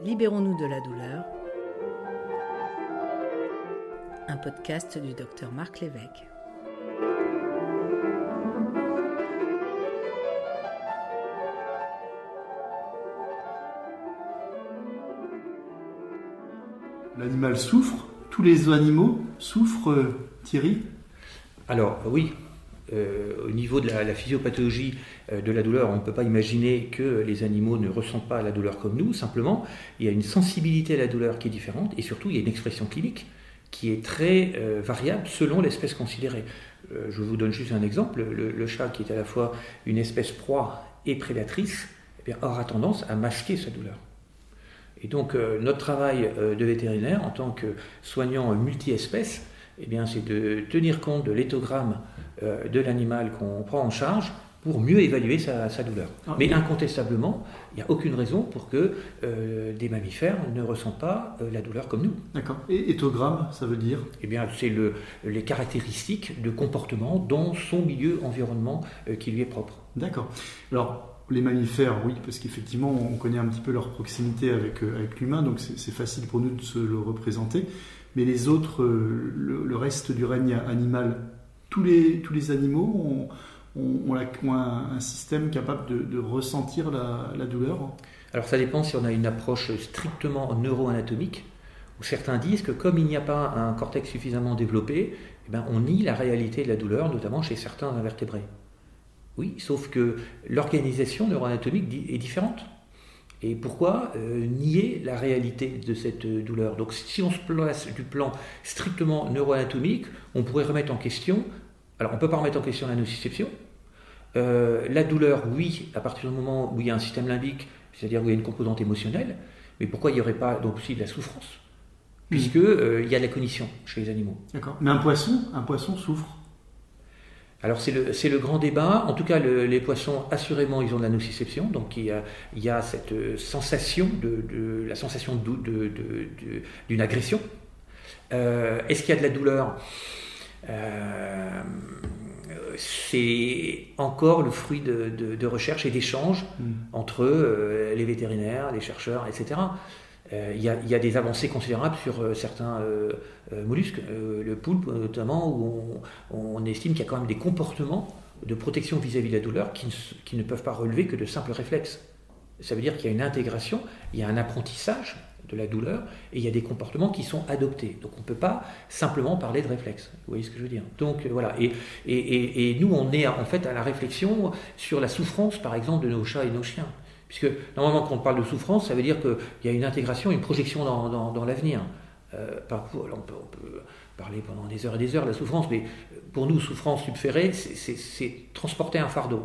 Libérons-nous de la douleur. Un podcast du docteur Marc Lévesque. L'animal souffre, tous les animaux souffrent, euh, Thierry? Alors oui, au niveau de la, physiopathologie euh, de la douleur, on ne peut pas imaginer que les animaux ne ressentent pas la douleur comme nous, simplement il y a une sensibilité à la douleur qui est différente et surtout il y a une expression clinique qui est très euh, variable selon l'espèce considérée. Euh, je vous donne juste un exemple, le, chat qui est à la fois une espèce proie et prédatrice eh aura tendance à masquer sa douleur. Et donc euh, notre travail euh, de vétérinaire en tant que soignant multi-espèces, eh bien, c'est de tenir compte de l'éthogramme euh, de l'animal qu'on prend en charge pour mieux évaluer sa, sa douleur. Ah, Mais oui. incontestablement, il n'y a aucune raison pour que euh, des mammifères ne ressentent pas euh, la douleur comme nous. D'accord. Et éthogramme, ça veut dire? Eh bien, c'est le, les caractéristiques de comportement dans son milieu environnement qui lui est propre. D'accord. Alors, les mammifères, oui, parce qu'effectivement, on connaît un petit peu leur proximité avec, avec l'humain, donc c'est c'est facile pour nous de se le représenter. Mais les autres, euh, le, reste du règne animal, tous les, tous les animaux ont, ont- un, système capable de, ressentir la, douleur Alors ça dépend si on a une approche strictement neuroanatomique, où certains disent que comme il n'y a pas un cortex suffisamment développé, eh ben, on nie la réalité de la douleur, notamment chez certains invertébrés. Oui, sauf que l'organisation neuroanatomique est différente. Et pourquoi euh, nier la réalité de cette euh, douleur? Donc si on se place du plan strictement neuroanatomique, on pourrait remettre en question, alors on ne peut pas remettre en question la nociception, euh, la douleur, oui, à partir du moment où il y a un système limbique, c'est-à-dire où il y a une composante émotionnelle, mais pourquoi il n'y aurait pas donc aussi de la souffrance? Puisque euh, il y a de la cognition chez les animaux. D'accord. Mais un poisson, un poisson souffre. Alors c'est le, c'est le grand débat. En tout cas, le- les poissons, assurément, ils ont de la nociception. Donc il y a, il y a cette euh, sensation, de, de- la sensation de- de- d'une agression. Euh, Est-ce qu'il y a de la douleur? Euh, C'est encore le fruit de, recherches et d'échanges Mm. entre euh, les vétérinaires, les chercheurs, etc. Euh, Il y, a, des avancées considérables sur euh, certains euh, mollusques, le poulpe notamment, où on, estime qu'il y a quand même des comportements de protection vis-à-vis de la douleur qui ne, peuvent pas relever que de simples réflexes. Ça veut dire qu'il y a une intégration, il y a un apprentissage de la douleur et il y a des comportements qui sont adoptés. Donc on ne peut pas simplement parler de réflexes. Vous voyez ce que je veux dire? Donc voilà. Et- et nous, on est en fait à la réflexion sur la souffrance, par exemple, de nos chats et nos chiens. Puisque normalement, quand on parle de souffrance, ça veut dire qu'il y a une intégration, une projection dans, dans- l'avenir. Euh, on, peut, parler pendant des heures et des heures de la souffrance, mais pour nous, souffrance subférée, c'est- transporter un fardeau,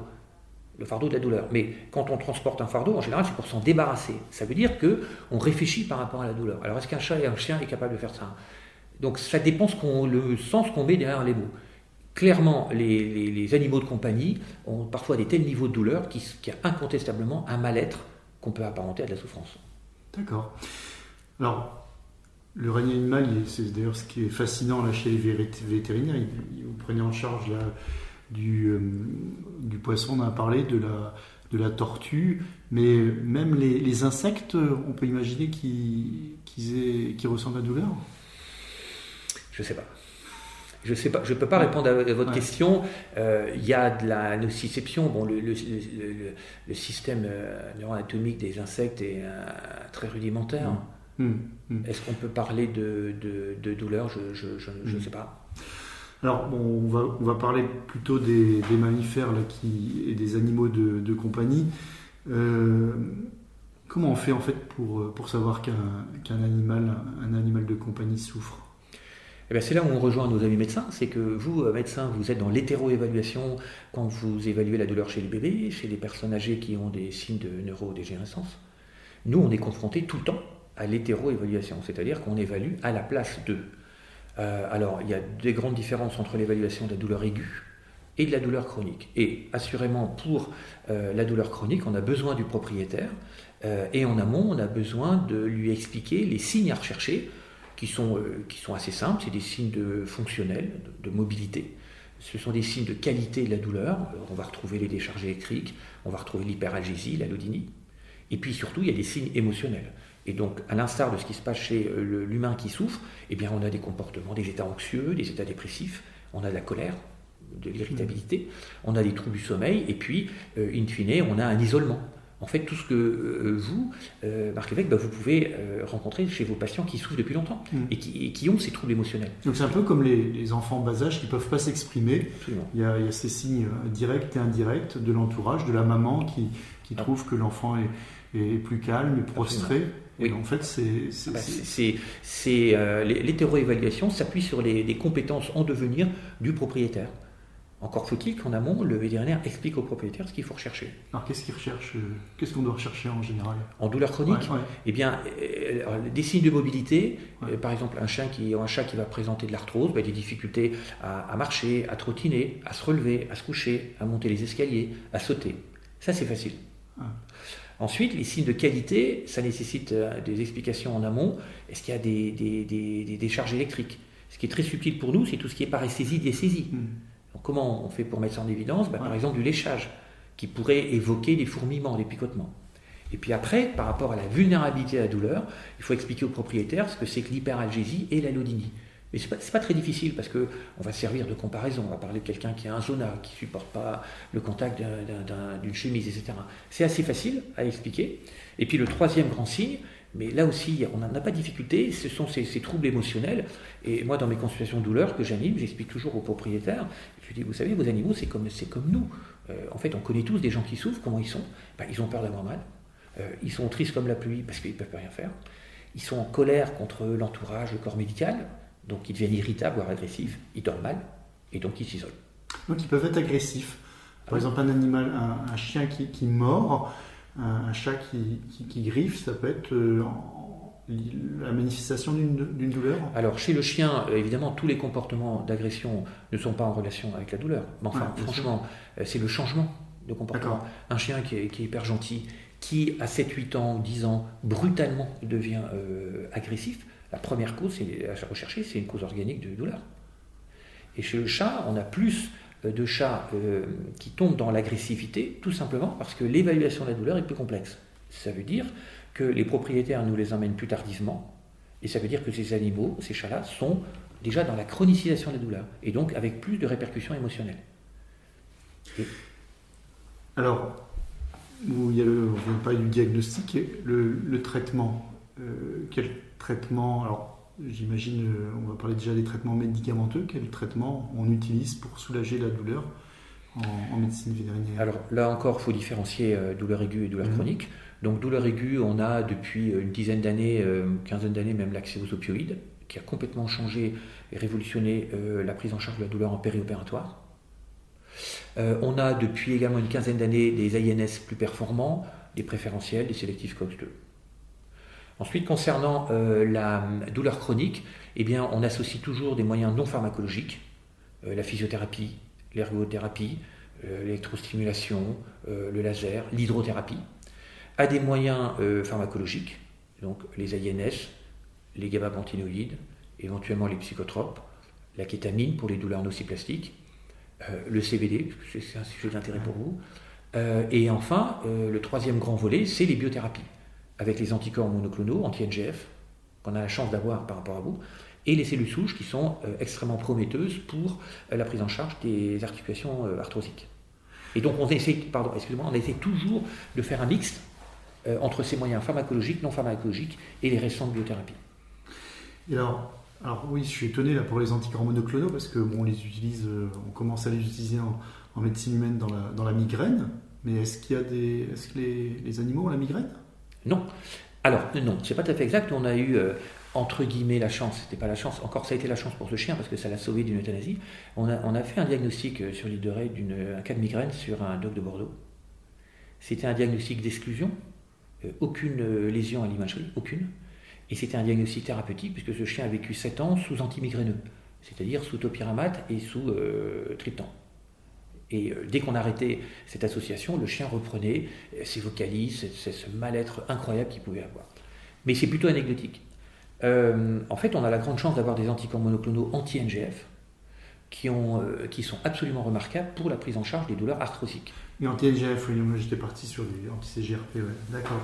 le fardeau de la douleur. Mais quand on transporte un fardeau, en général, c'est pour s'en débarrasser. Ça veut dire que on réfléchit par rapport à la douleur. Alors, est-ce qu'un chat et un chien est capable de faire ça? Donc, ça dépend ce le sens qu'on met derrière les mots. Clairement, les, les- les animaux de compagnie ont parfois des tels niveaux de douleur qu'il y a incontestablement un mal-être qu'on peut apparenter à de la souffrance. D'accord. Alors, le règne animal, c'est d'ailleurs ce qui est fascinant là chez les vétérinaires. Vous prenez en charge là, du, euh, du poisson, on a parlé, de la, de la tortue, mais même les, les insectes, on peut imaginer qu'ils aient- qu'ils ressentent la douleur? Je sais pas. Je sais pas. Je peux pas répondre à, à votre Ouais. question. Euh, Il y a de la nociception. Bon, le, le- le- le- le système euh, neuroanatomique des insectes est euh, très rudimentaire. Hum, hum. Est-ce qu'on peut parler de, de- de douleur Je Mm. sais pas. Alors, bon, on, va, on va parler plutôt des, des mammifères là, qui, et des animaux de, de compagnie. Euh, comment on fait en fait pour, pour savoir qu'un qu'un animal, un animal de compagnie souffre? Eh c'est là où on rejoint nos amis médecins, c'est que vous, euh, médecins, vous êtes dans l'hétéro-évaluation quand vous évaluez la douleur chez les bébés, chez les personnes âgées qui ont des signes de neurodégénérescence. Nous, on est confrontés tout le temps à l'hétéro-évaluation, c'est-à-dire qu'on évalue à la place d'eux. Euh, alors, il y a des grandes différences entre l'évaluation de la douleur aiguë et de la douleur chronique. Et assurément, pour euh, la douleur chronique, on a besoin du propriétaire, et en amont, on a besoin de lui expliquer les signes à rechercher qui sont, euh, qui sont assez simples, c'est des signes de fonctionnels, de, de mobilité. Ce sont des signes de qualité de la douleur. On va retrouver les décharges électriques, on va retrouver l'hyperalgésie, l'allodynie. Et puis surtout, il y a des signes émotionnels. Et donc, à l'instar de ce qui se passe chez euh, l'humain qui souffre, eh bien, on a des comportements, des états anxieux, des états dépressifs, on a de la colère, de l'irritabilité, on a des troubles du sommeil, et puis, euh, in fine, on a un isolement. En fait, tout ce que euh, vous, Marc Lévesque, bah, vous pouvez rencontrer chez vos patients qui souffrent depuis longtemps mm. et, qui, ont ces troubles émotionnels. Donc c'est un peu comme les, enfants bas âge qui ne peuvent pas s'exprimer. Il y, a, il y, a, ces signes directs et indirects de l'entourage, de la maman qui, qui ah. trouve que l'enfant est, est, plus calme et prostré. Oui. en fait, c'est. Bah, euh, L'hétéroévaluation s'appuie sur les, compétences en devenir du propriétaire. Encore faut-il qu'en amont, le vétérinaire explique au propriétaire ce qu'il faut rechercher. Alors qu'est-ce qu'il recherche euh, Qu'est-ce qu'on doit rechercher en général? En douleur chronique Eh bien, euh, des signes de mobilité, par exemple un chien qui, un chat qui va présenter de l'arthrose, bah, des difficultés à, marcher, à trottiner, à se relever, à se coucher, à monter les escaliers, à sauter. Ça, c'est facile. Ensuite, les signes de qualité, ça nécessite euh, des explications en amont. Est-ce qu'il y a des, des, des, charges électriques? Ce qui est très subtil pour nous, c'est tout ce qui est paresthésie, diesthésie. Comment on fait pour mettre ça en évidence bah, Par exemple, du léchage, qui pourrait évoquer des fourmillements, des picotements. Et puis après, par rapport à la vulnérabilité à la douleur, il faut expliquer au propriétaire ce que c'est que l'hyperalgésie et l'allodynie. Mais ce n'est pas, très difficile parce qu'on va servir de comparaison. On va parler de quelqu'un qui a un zona, qui ne supporte pas le contact d'une chemise, etc. C'est assez facile à expliquer. Et puis le troisième grand signe, mais là aussi, on n'en a pas de difficulté, ce sont ces, troubles émotionnels. Et moi, dans mes consultations de douleur que j'anime, j'explique toujours aux propriétaires, je dis, vous savez, vos animaux, c'est comme, comme nous. Euh, en fait, on connaît tous des gens qui souffrent, comment ils sont? Ben, Ils ont peur d'avoir mal, euh, ils sont tristes comme la pluie parce qu'ils ne peuvent rien faire, ils sont en colère contre l'entourage, le corps médical, donc ils deviennent irritables, voire agressifs, ils dorment mal, et donc ils s'isolent. Donc ils peuvent être agressifs. Par exemple, un animal, un, chien qui, qui, mord, un, chat qui, qui, griffe, ça peut être euh, la manifestation d'une douleur Alors, chez le chien, euh, évidemment, tous les comportements d'agression ne sont pas en relation avec la douleur. Mais enfin, franchement, euh, c'est le changement de comportement. Un chien qui est, hyper gentil, qui à 7, 8 ans, 10 ans, brutalement devient agressif, la première cause à rechercher, c'est une cause organique de douleur. Et chez le chat, on a plus de chats euh, qui tombent dans l'agressivité, tout simplement parce que l'évaluation de la douleur est plus complexe. Ça veut dire que les propriétaires nous les emmènent plus tardivement, et ça veut dire que ces animaux, ces chats-là, sont déjà dans la chronicisation de la douleur, et donc avec plus de répercussions émotionnelles. Alors, il y a du diagnostic, le, le traitement. Euh, quel traitement j'imagine, euh, on va parler déjà des traitements médicamenteux. Quel traitement on utilise pour soulager la douleur en, médecine vétérinaire? Alors là encore, il faut différencier euh, douleur aiguë et douleur mhm. chronique. Donc douleur aiguë, on a depuis une dizaine d'années, une quinzaine d'années même l'accès aux opioïdes, qui a complètement changé et révolutionné la prise en charge de la douleur en périopératoire. on a depuis également une quinzaine d'années des INS plus performants, des préférentiels, des sélectifs COX-2. Ensuite, concernant euh, la douleur chronique, eh on associe toujours des moyens non pharmacologiques, euh, la physiothérapie, l'ergothérapie, euh, l'électrostimulation, le laser, l'hydrothérapie, à des moyens pharmacologiques, donc les INS, les gabapentinoïdes, éventuellement les psychotropes, la kétamine pour les douleurs nociplastiques, le CBD, c'est un sujet d'intérêt pour vous, et enfin, le troisième grand volet, c'est les biothérapies avec les anticorps monoclonaux, anti-NGF, qu'on a la chance d'avoir par rapport à vous, et les cellules souches qui sont euh, extrêmement prometteuses pour euh, la prise en charge des articulations euh, arthrosiques. Et donc on essaie, pardon, excusez-moi, on essaie toujours de faire un mix entre ces moyens pharmacologiques, non pharmacologiques et les récentes biothérapies. Et alors, alors oui, je suis étonné là pour les anticorps monoclonaux parce que bon, on les utilise, on commence à les utiliser en, médecine humaine dans la, migraine. Mais est-ce qu'il y a des, est-ce que les animaux ont la migraine? Non. Alors, non, c'est pas tout à fait exact. On a eu, euh, entre guillemets, la chance, c'était pas la chance, encore ça a été la chance pour ce chien parce que ça l'a sauvé d'une euthanasie. On a, fait un diagnostic euh, sur l'île de Ré d'un cas de migraine sur un doc de Bordeaux. C'était un diagnostic d'exclusion, euh, aucune lésion à l'imagerie, aucune. Et c'était un diagnostic thérapeutique puisque ce chien a vécu 7 ans sous antimigraineux, c'est-à-dire sous topiramate et sous triptan. Et euh, dès qu'on arrêtait cette association, le chien reprenait euh, ses vocalises, ce mal-être incroyable qu'il pouvait avoir. Mais c'est plutôt anecdotique. Euh, en fait, on a la grande chance d'avoir des anticorps monoclonaux anti-NGF qui, sont absolument remarquables pour la prise en charge des douleurs arthrosiques. Et anti-NGF, oui, moi j'étais parti sur des anti-CGRP, ouais. d'accord.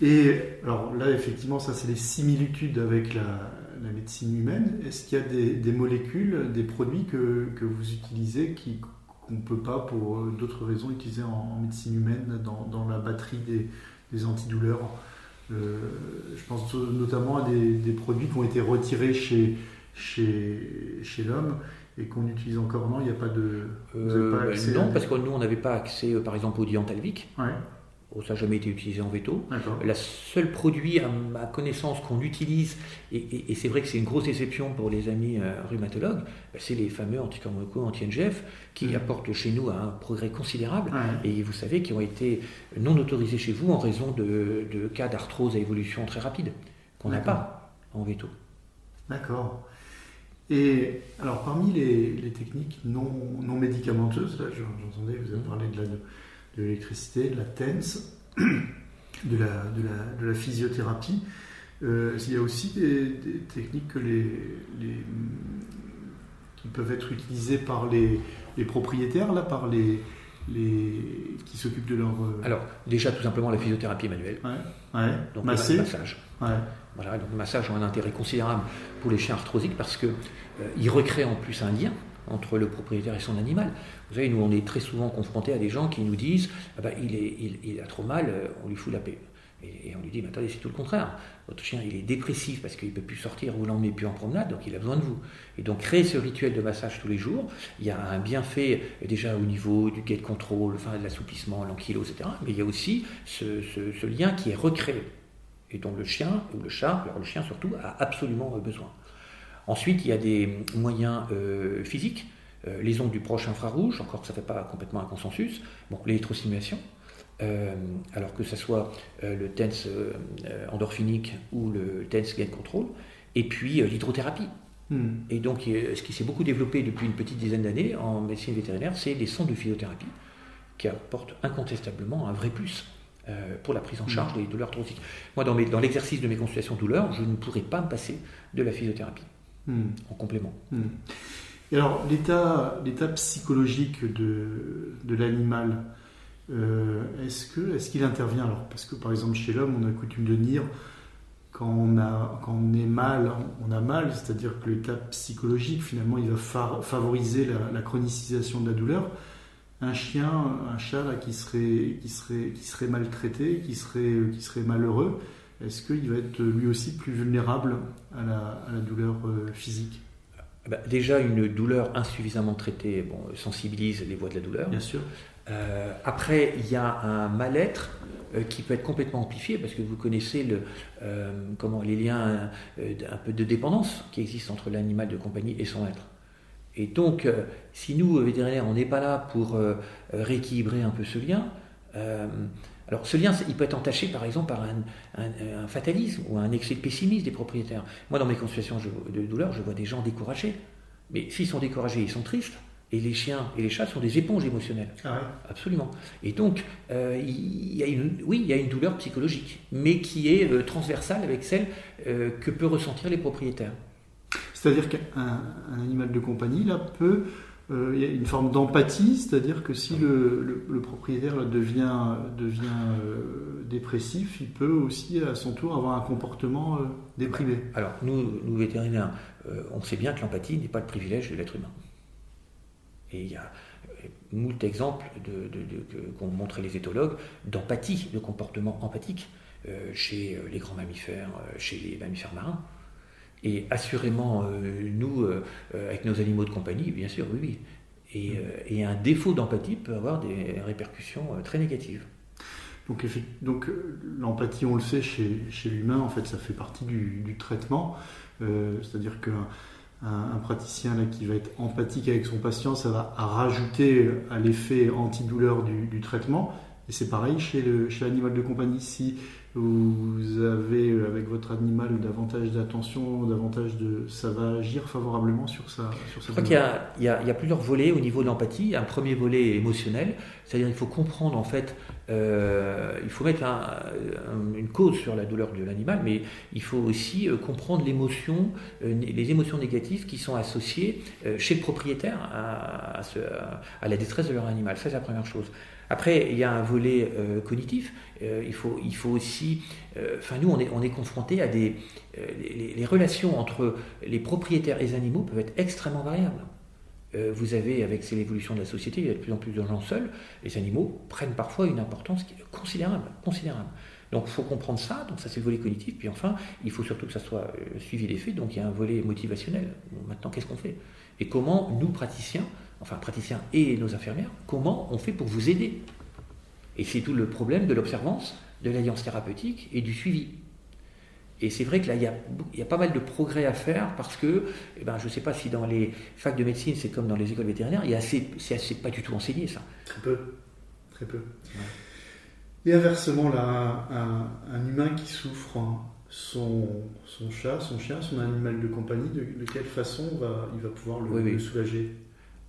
Et alors là, effectivement, ça, c'est les similitudes avec la, médecine humaine. Est-ce qu'il y a des, molécules, des produits que vous utilisez qui qu'on ne peut pas, pour euh, d'autres raisons, utiliser en, médecine humaine dans, dans la batterie des, des antidouleurs euh, Je pense notamment à des, des, produits qui ont été retirés chez, chez, chez l'homme et qu'on utilise encore. Non, il n'y a pas de. Euh, non, parce que nous, on n'avait pas accès, par exemple, au diantalvique. Ouais. Oh, ça n'a jamais été utilisé en veto. Le seul produit, à ma connaissance, qu'on utilise, et, c'est vrai que c'est une grosse déception pour les amis euh, rhumatologues, bah, c'est les fameux anticorps anti-NGF, qui apportent chez nous un progrès considérable, et vous savez, qui ont été non autorisés chez vous en raison de, cas d'arthrose à évolution très rapide, qu'on n'a pas en veto. D'accord. Et alors, parmi les, techniques non, non médicamenteuses, là, j'entendais, vous avez mm. parlé de la de l'électricité, de la TENS, de la, de la, physiothérapie. Euh, il y a aussi des, techniques que les, qui peuvent être utilisées par les, propriétaires, là, par les, les qui s'occupent de leur. Euh, Alors, déjà, tout simplement la physiothérapie manuelle. Ouais, Donc, le massage. Voilà, donc le massage a un intérêt considérable pour les chiens arthrosiques parce qu'ils euh, recréent en plus un lien entre le propriétaire et son animal. Vous savez, nous, on est très souvent confrontés à des gens qui nous disent ah ben, il, est, il, a trop mal, euh, on lui fout la paix. Et, on lui dit mais attendez, c'est tout le contraire. Votre chien, il est dépressif parce qu'il ne peut plus sortir, vous l'emmenez plus en promenade, donc il a besoin de vous. Et donc, créer ce rituel de massage tous les jours, il y a un bienfait euh, déjà au niveau du gate control, enfin, de l'assouplissement, l'ankilo, etc. Mais il y a aussi ce, lien qui est recréé et dont le chien, ou le chat, alors le chien surtout, a absolument besoin. Ensuite, il y a des moyens euh, physiques, euh, les ondes du proche infrarouge, encore que ça ne fait pas complètement un consensus, bon, l'électrostimulation, euh, alors que ce soit le TENS endorphinique ou le TENS gain control, et puis l'hydrothérapie. Hmm. Et donc, ce qui s'est beaucoup développé depuis une petite dizaine d'années en médecine vétérinaire, c'est les sondes de physiothérapie, qui apportent incontestablement un vrai plus. pour la prise en charge hmm. des douleurs arthrosiques. Moi, dans, dans l'exercice de mes consultations douleurs, je ne pourrais pas me passer de la physiothérapie. Hmm. en complément. Hmm. Et alors, l'état, psychologique de, de l'animal, euh, est-ce, que, est-ce qu'il intervient alors? Parce que par exemple, chez l'homme, on a coutume de dire quand on, a, quand on est mal, on a mal, c'est-à-dire que l'état psychologique, finalement, il va favoriser la, chronicisation de la douleur. Un chien, un chat qui, serait, qui, serait, qui serait maltraité, qui serait, qui serait malheureux, est-ce qu'il va être lui aussi plus vulnérable à la, douleur euh, physique? Bah, Déjà, une douleur insuffisamment traitée bon, sensibilise les voies de la douleur. Bien sûr. Euh, après, il y a un mal-être euh, qui peut être complètement amplifié parce que vous connaissez le, comment, les liens un peu de dépendance qui existent entre l'animal de compagnie et son être. Et donc, si nous, vétérinaires, on n'est pas là pour rééquilibrer un peu ce lien, alors ce lien, il peut être entaché par exemple par un, fatalisme ou un excès de pessimisme des propriétaires. Moi, dans mes consultations de douleur, je vois des gens découragés. Mais s'ils sont découragés, ils sont tristes. Et les chiens et les chats sont des éponges émotionnelles. Ah Absolument. Et donc, euh, il y a une, oui, il y a une douleur psychologique, mais qui est euh, transversale avec celle euh, que peuvent ressentir les propriétaires. C'est-à-dire qu'un animal de compagnie là, peut il y a une forme d'empathie, c'est-à-dire que si le, propriétaire devient, euh, dépressif, il peut aussi à son tour avoir un comportement euh, déprimé. Alors nous, vétérinaires, on sait bien que l'empathie n'est pas le privilège de l'être humain. Et il y a moult exemples qu'ont montré les éthologues d'empathie, de comportement empathique chez les grands mammifères, chez les mammifères marins. Et assurément, euh, nous, euh, euh, avec nos animaux de compagnie, bien sûr, oui, oui. Et, et un défaut d'empathie peut avoir des répercussions très négatives. Donc, donc l'empathie, on le sait, chez, chez l'humain, en fait, ça fait partie du, du traitement. C'est-à-dire qu'un un, praticien là, qui va être empathique avec son patient, ça va rajouter à l'effet antidouleur du, du traitement. Et c'est pareil chez l'animal de compagnie. Si vous avez euh, avec votre animal davantage d'attention, davantage de... ça va agir favorablement sur sa... Sur Je crois qu'il y, y, a plusieurs volets au niveau de l'empathie. Un premier volet émotionnel, c'est-à-dire il faut comprendre en fait, euh, il faut mettre une cause sur la douleur de l'animal, mais il faut aussi euh, comprendre l'émotion, les émotions négatives qui sont associées chez le propriétaire à, la détresse de leur animal. Ça, c'est la première chose. Après, il y a un volet cognitif. il, faut, il faut aussi. Enfin, nous, on est, on est confronté à des. Les, relations entre les propriétaires et les animaux peuvent être extrêmement variables. vous avez, avec l'évolution de la société, il y a de plus en plus de gens seuls. Les animaux prennent parfois une importance considérable. considérable. Donc il faut comprendre ça, donc ça c'est le volet cognitif, puis enfin, il faut surtout que ça soit euh, suivi des faits, donc il y a un volet motivationnel. maintenant, qu'est-ce qu'on fait? Et comment nous, praticiens, enfin praticiens et nos infirmières, comment on fait pour vous aider Et c'est tout le problème de l'observance, de l'alliance thérapeutique et du suivi. Et c'est vrai que là, il y, a, il y, a, pas mal de progrès à faire parce que, eh ben, je ne sais pas si dans les facs de médecine, c'est comme dans les écoles vétérinaires, il y a assez, c'est assez pas du tout enseigné ça. Très peu, très peu. Et inversement, là, un, humain qui souffre, hein, son, son, chat, son chien, son animal de compagnie, de, quelle façon va, il va pouvoir le, soulager?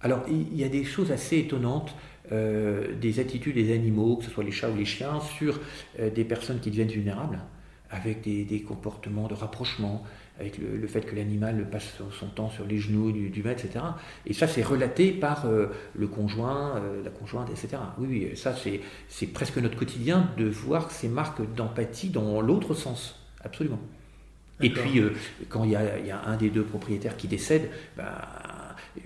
Alors, il y a des choses assez étonnantes. Euh, des attitudes des animaux, que ce soit les chats ou les chiens, sur euh, des personnes qui deviennent vulnérables, avec des, des comportements de rapprochement, avec le, fait que l'animal passe son temps sur les genoux du, maître, etc. Et ça, c'est relaté par euh, le conjoint, la conjointe, etc. Oui, oui, ça, c'est presque notre quotidien de voir ces marques d'empathie dans l'autre sens, absolument. Et puis, quand il y, a, un des deux propriétaires qui décède, bah,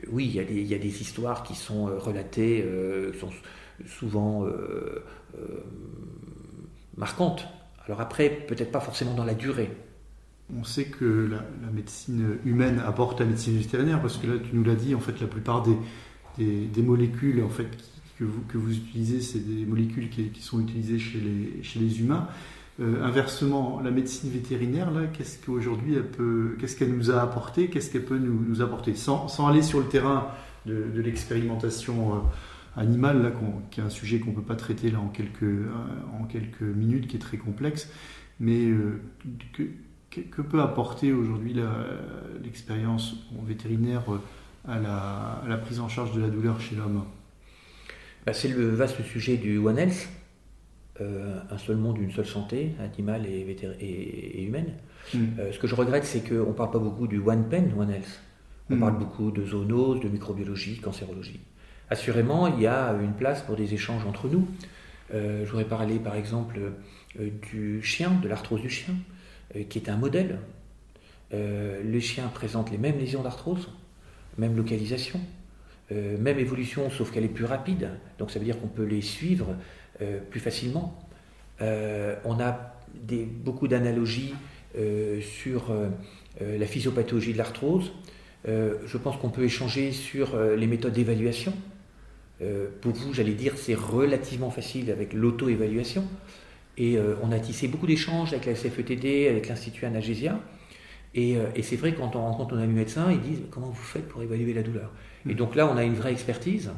oui, il y, a des, histoires qui sont relatées, qui sont souvent marquantes. Alors après, peut-être pas forcément dans la durée, on sait que la, médecine humaine apporte la médecine vétérinaire, parce que là, tu nous l'as dit, en fait, la plupart des, molécules en fait, que, vous, utilisez, c'est des molécules qui, sont utilisées chez les humains. Euh, inversement, la médecine vétérinaire, là, qu'est-ce qu'aujourd'hui elle peut, qu'est-ce qu'elle nous a apporté, qu'est-ce qu'elle peut nous, apporter, sans, sans, aller sur le terrain de, l'expérimentation euh, animale, là, qui est un sujet qu'on ne peut pas traiter là en quelques, en quelques minutes, qui est très complexe, mais euh, que, que, peut apporter aujourd'hui l'expérience vétérinaire euh, à la, prise en charge de la douleur chez l'homme? Bah, C'est le vaste sujet du One Health, euh, un seul monde, une seule santé, animale et, humaine. Hmm. Euh, ce que je regrette, c'est qu'on ne parle pas beaucoup du One Pen, One Health. On hmm. parle beaucoup de zoonose, de microbiologie, cancérologie. Assurément, il y a une place pour des échanges entre nous. je voudrais parler par exemple du chien, de l'arthrose du chien. Euh, qui est un modèle. Euh, le chien présente les mêmes lésions d'arthrose, même localisation, euh, même évolution, sauf qu'elle est plus rapide. Donc ça veut dire qu'on peut les suivre plus facilement. on a des, beaucoup d'analogies sur la physiopathologie de l'arthrose. je pense qu'on peut échanger sur les méthodes d'évaluation. pour vous, j'allais dire, c'est relativement facile avec l'auto-évaluation. Et euh, on a tissé beaucoup d'échanges avec la CFETD, avec l'Institut Anagésia. Et, euh, et c'est vrai, quand on rencontre nos amis médecins, ils disent Comment vous faites pour évaluer la douleur? Et donc là, on a une vraie expertise.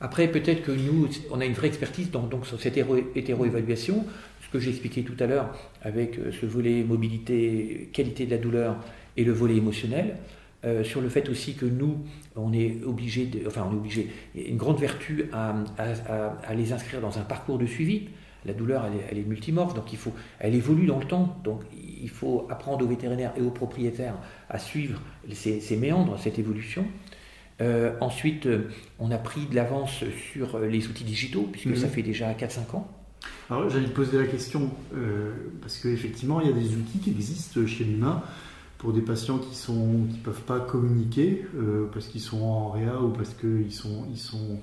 Après, peut-être que nous, on a une vraie expertise donc, sur cette hétéro-évaluation, ce que j'ai expliqué tout à l'heure avec euh, ce volet mobilité, qualité de la douleur et le volet émotionnel. sur le fait aussi que nous, on est obligé, enfin on est obligé, une grande vertu à, les inscrire dans un parcours de suivi la douleur, elle est, multimorphe, donc il faut, elle évolue dans le temps. Donc il faut apprendre aux vétérinaires et aux propriétaires à suivre ces, méandres, cette évolution. Euh, ensuite, euh, on a pris de l'avance sur euh, les outils digitaux, puisque ça mhm. fait déjà 4-5 ans. Alors j'allais te poser la question, parce qu'effectivement, il y a des outils qui existent chez l'humain pour des patients qui ne qui peuvent pas communiquer, parce qu'ils sont en réa ou parce qu'ils sont, ils sont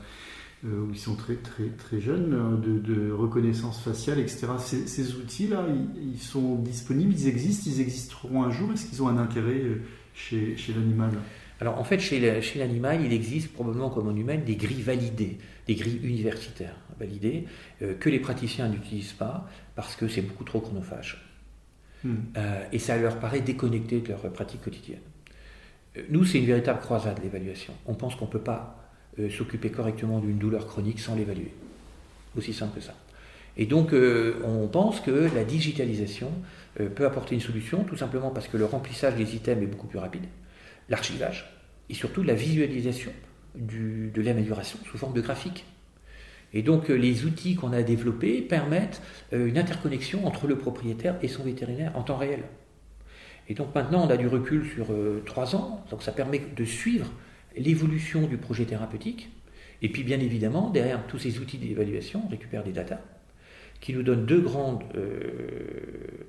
euh, ils sont très, très, très jeunes, euh, de, reconnaissance faciale, etc. Ces, outils-là, ils, sont disponibles, ils existent, ils existeront un jour. Est-ce qu'ils ont un intérêt euh, chez, chez l'animal? Alors en fait, chez l'animal, il existe probablement comme en humain des grilles validées, des grilles universitaires validées, que les praticiens n'utilisent pas parce que c'est beaucoup trop chronophage. Hmm. et ça leur paraît déconnecté de leur pratique quotidienne. Nous, c'est une véritable croisade, l'évaluation. On pense qu'on ne peut pas euh, s'occuper correctement d'une douleur chronique sans l'évaluer. Aussi simple que ça. Et donc, euh, on pense que la digitalisation euh, peut apporter une solution, tout simplement parce que le remplissage des items est beaucoup plus rapide, l'archivage, et surtout la visualisation de l'amélioration sous forme de graphique. Et donc, les outils qu'on a développés permettent une interconnexion entre le propriétaire et son vétérinaire en temps réel. Et donc, maintenant, on a du recul sur trois ans, donc ça permet de suivre l'évolution du projet thérapeutique. Et puis bien évidemment, derrière tous ces outils d'évaluation, on récupère des datas qui nous donnent deux, euh,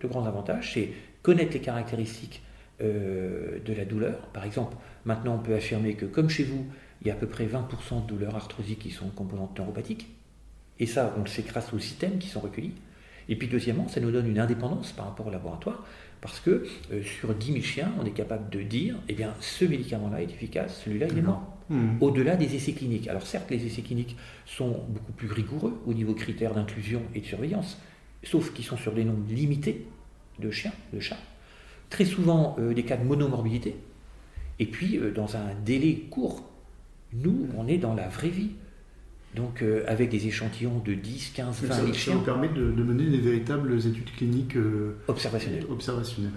deux grands avantages. C'est connaître les caractéristiques euh, de la douleur. Par exemple, maintenant on peut affirmer que comme chez vous, il y a à peu près 20% de douleurs arthrosiques qui sont composantes neuropathiques. Et ça, on le sait grâce aux systèmes qui sont recueillis. Et puis deuxièmement, ça nous donne une indépendance par rapport au laboratoire, parce que euh, sur 10 000 chiens, on est capable de dire, eh bien, ce médicament-là est efficace, celui-là, il est mort. Hmm. Au-delà des essais cliniques. Alors certes, les essais cliniques sont beaucoup plus rigoureux au niveau critères d'inclusion et de surveillance, sauf qu'ils sont sur des nombres limités de chiens, de chats. Très souvent, euh, des cas de monomorbidité. Et puis, euh, dans un délai court. Nous, on est dans la vraie vie. Donc, euh, avec des échantillons de 10, 15, 20 000 chiens. Ça nous permet de, mener des véritables études cliniques observationnelles. observationnelles.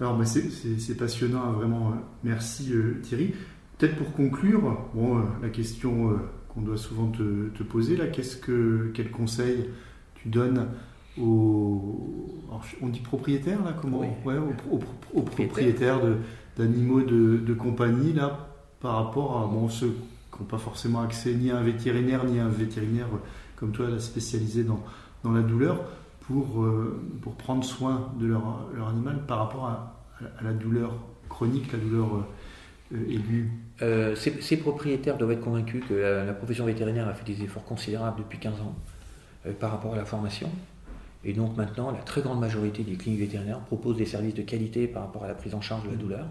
Alors, c'est passionnant, hein, vraiment. Merci Thierry. Peut-être pour conclure, bon, la question qu'on doit souvent te, poser, là, qu'est-ce que, quel conseil tu donnes on dit propriétaires là, comment ouais, aux, propriétaires d'animaux de, compagnie là, par rapport à bon, ceux qui n'ont pas forcément accès ni à un vétérinaire ni à un vétérinaire comme toi, là, spécialisé dans, dans la douleur, pour, euh, pour prendre soin de leur, leur animal par rapport à, à, la douleur chronique, la douleur euh, aiguë. Euh, ces, propriétaires doivent être convaincus que la, profession vétérinaire a fait des efforts considérables depuis 15 ans par rapport à la formation. Et donc maintenant, la très grande majorité des cliniques vétérinaires proposent des services de qualité par rapport à la prise en charge de la douleur.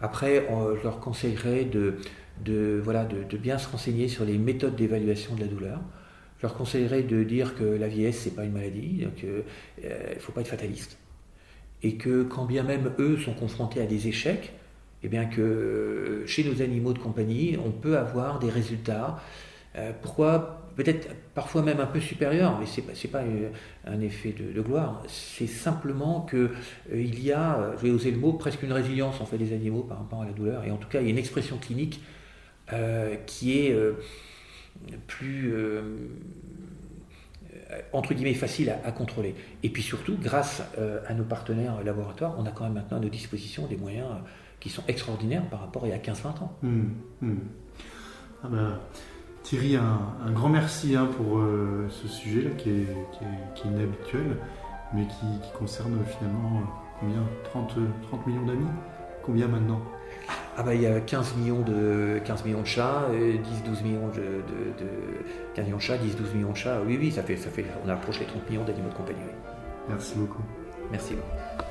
Après, je leur conseillerais de, de, voilà, de, bien se renseigner sur les méthodes d'évaluation de la douleur. Je leur conseillerais de dire que la vieillesse, ce n'est pas une maladie, donc euh, il ne faut pas être fataliste. Et que quand bien même eux sont confrontés à des échecs, eh bien que euh, chez nos animaux de compagnie, on peut avoir des résultats. Euh, pourquoi peut-être parfois même un peu supérieur, mais ce n'est pas, euh, un effet de, gloire. C'est simplement qu'il euh, il y a, euh, je vais oser le mot, presque une résilience en fait des animaux par rapport à la douleur. Et en tout cas, il y a une expression clinique qui est plus entre guillemets facile à, contrôler. Et puis surtout, grâce à nos partenaires laboratoires, on a quand même maintenant à nos dispositions des moyens qui sont extraordinaires par rapport à il y a 15-20 ans. Mmh, mmh. Ah ben, Thierry, un, grand merci hein, pour euh, ce sujet-là qui est, inhabituel, mais qui, concerne finalement euh, combien? 30, 30 millions d'amis? Combien maintenant? Ah bah, il y a 15 millions de, 15 millions de chats, 10-12 millions de, 15 millions de chats, 10-12 millions de chats. Oui, oui, ça fait, ça fait, on approche les 30 millions d'animaux de compagnie. Merci beaucoup. Merci beaucoup.